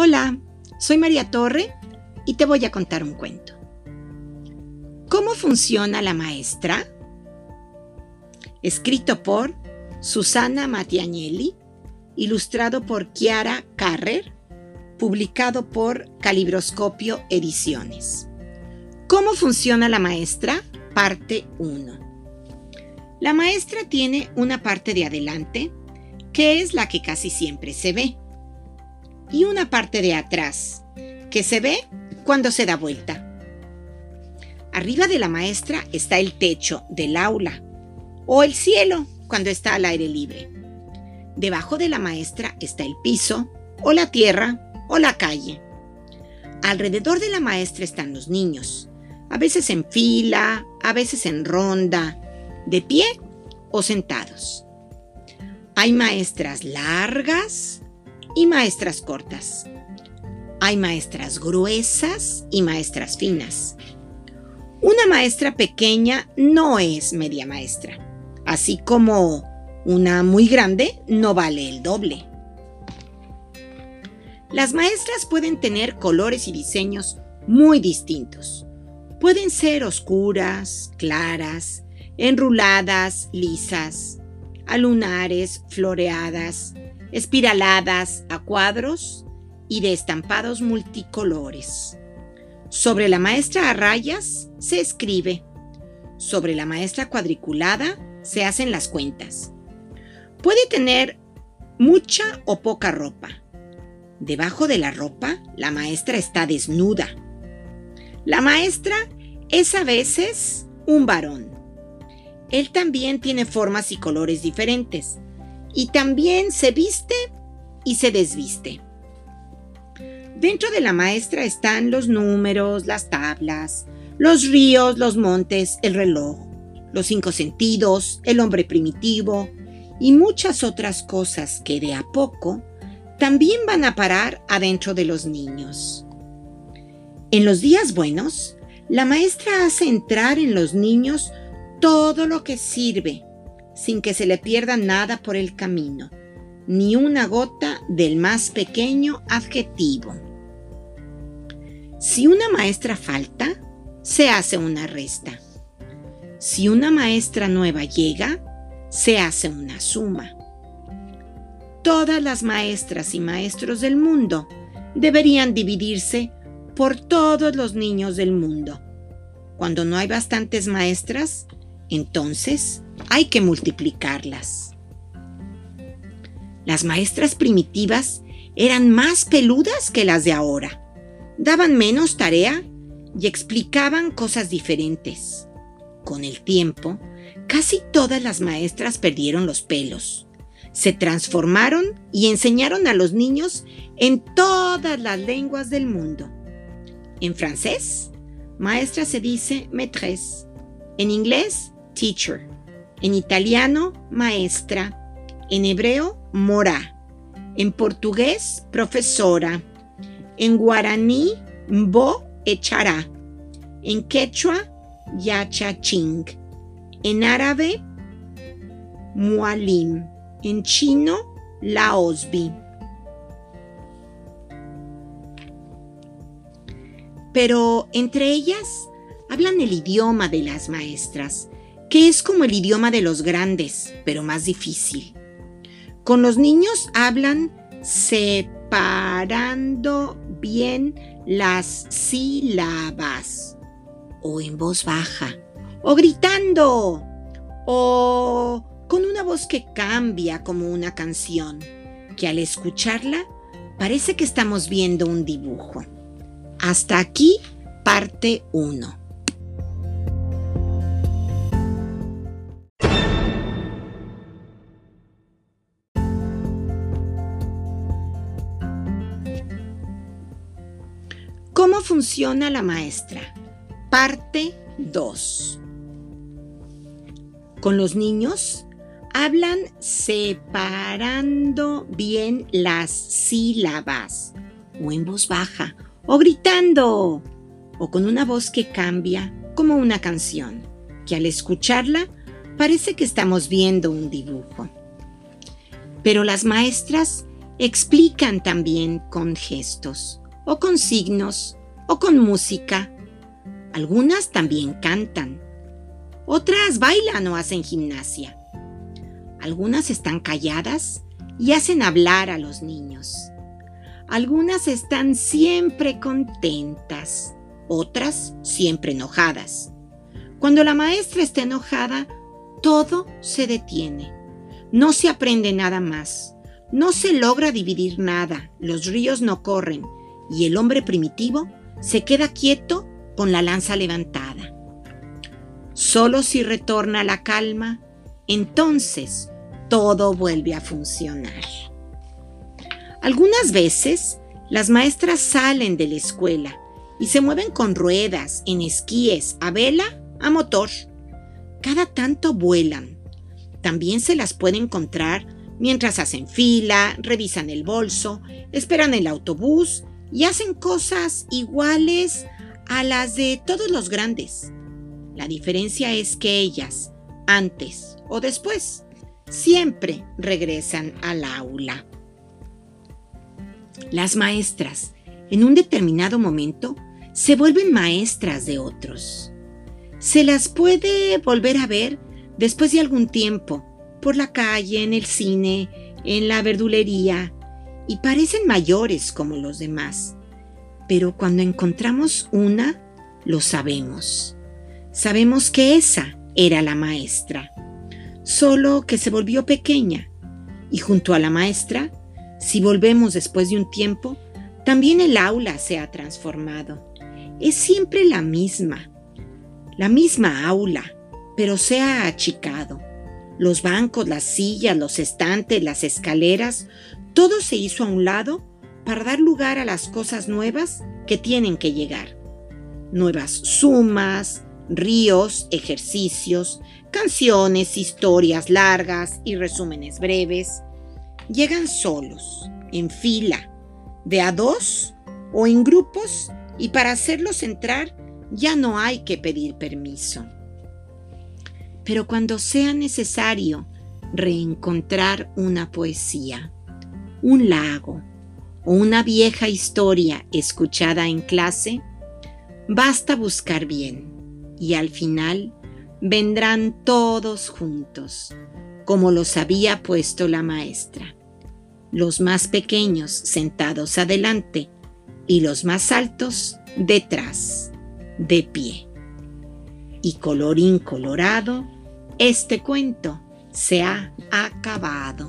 Hola, soy María Torre y te voy a contar un cuento. ¿Cómo funciona la maestra? Escrito por Susana Matiagnelli, ilustrado por Chiara Carrer, publicado por Calibroscopio Ediciones. ¿Cómo funciona la maestra? Parte 1. La maestra tiene una parte de adelante, que es la que casi siempre se ve, y una parte de atrás, que se ve cuando se da vuelta. Arriba de la maestra está el techo del aula, o el cielo cuando está al aire libre. Debajo de la maestra está el piso, o la tierra, o la calle. Alrededor de la maestra están los niños, a veces en fila, a veces en ronda, de pie o sentados. Hay maestras largas y maestras cortas. Hay maestras gruesas y maestras finas. Una maestra pequeña no es media maestra, así como una muy grande no vale el doble. Las maestras pueden tener colores y diseños muy distintos. Pueden ser oscuras, claras, enruladas, lisas, alunares, floreadas, espiraladas a cuadros y de estampados multicolores. Sobre la maestra a rayas se escribe. Sobre la maestra cuadriculada se hacen las cuentas. Puede tener mucha o poca ropa. Debajo de la ropa, la maestra está desnuda. La maestra es a veces un varón él también tiene formas y colores diferentes. Y también se viste y se desviste. Dentro de la maestra están los números, las tablas, los ríos, los montes, el reloj, los cinco sentidos, el hombre primitivo y muchas otras cosas que de a poco también van a parar adentro de los niños. En los días buenos, la maestra hace entrar en los niños todo lo que sirve, sin que se le pierda nada por el camino, ni una gota del más pequeño adjetivo. Si una maestra falta, se hace una resta. Si una maestra nueva llega, se hace una suma. Todas las maestras y maestros del mundo deberían dividirse por todos los niños del mundo. Cuando no hay bastantes maestras, entonces hay que multiplicarlas. Las maestras primitivas eran más peludas que las de ahora. Daban menos tarea y explicaban cosas diferentes. Con el tiempo, casi todas las maestras perdieron los pelos. Se transformaron y enseñaron a los niños en todas las lenguas del mundo. En francés, maestra se dice maîtresse. En inglés, teacher. En italiano, maestra. En hebreo, mora. En portugués, profesora. En guaraní, mbo echará. En quechua, yachaching. En árabe, mualim. En chino, laosbi. Pero entre ellas hablan el idioma de las maestras, que es como el idioma de los grandes, pero más difícil. Con los niños hablan separando bien las sílabas, o en voz baja, o gritando, o con una voz que cambia como una canción, que al escucharla parece que estamos viendo un dibujo. Hasta aquí, parte 1. ¿Cómo funciona la maestra? Parte 2. Con los niños hablan separando bien las sílabas, o en voz baja, o gritando, o con una voz que cambia como una canción, que al escucharla parece que estamos viendo un dibujo. Pero las maestras explican también con gestos, o con signos, o con música. Algunas también cantan. Otras bailan o hacen gimnasia. Algunas están calladas y hacen hablar a los niños. Algunas están siempre contentas, otras siempre enojadas. Cuando la maestra está enojada, todo se detiene. No se aprende nada más. No se logra dividir nada. Los ríos no corren. Y el hombre primitivo se queda quieto con la lanza levantada. Solo si retorna la calma, entonces todo vuelve a funcionar. Algunas veces las maestras salen de la escuela y se mueven con ruedas, en esquíes, a vela, a motor. Cada tanto vuelan. También se las puede encontrar mientras hacen fila, revisan el bolso, esperan el autobús y hacen cosas iguales a las de todos los grandes. La diferencia es que ellas, antes o después, siempre regresan al aula. Las maestras, en un determinado momento, se vuelven maestras de otros. Se las puede volver a ver después de algún tiempo, por la calle, en el cine, en la verdulería, y parecen mayores como los demás. Pero cuando encontramos una, lo sabemos. Sabemos que esa era la maestra, solo que se volvió pequeña, y junto a la maestra, si volvemos después de un tiempo, también el aula se ha transformado. Es siempre la misma, la misma aula, pero se ha achicado. Los bancos, las sillas, los estantes, las escaleras, todo se hizo a un lado para dar lugar a las cosas nuevas que tienen que llegar. Nuevas sumas, ríos, ejercicios, canciones, historias largas y resúmenes breves. Llegan solos, en fila, de a dos o en grupos y para hacerlos entrar ya no hay que pedir permiso. Pero cuando sea necesario reencontrar una poesía, un lago o una vieja historia escuchada en clase, basta buscar bien y al final vendrán todos juntos, como los había puesto la maestra. Los más pequeños sentados adelante y los más altos detrás de pie. Y colorín colorado, este cuento se ha acabado.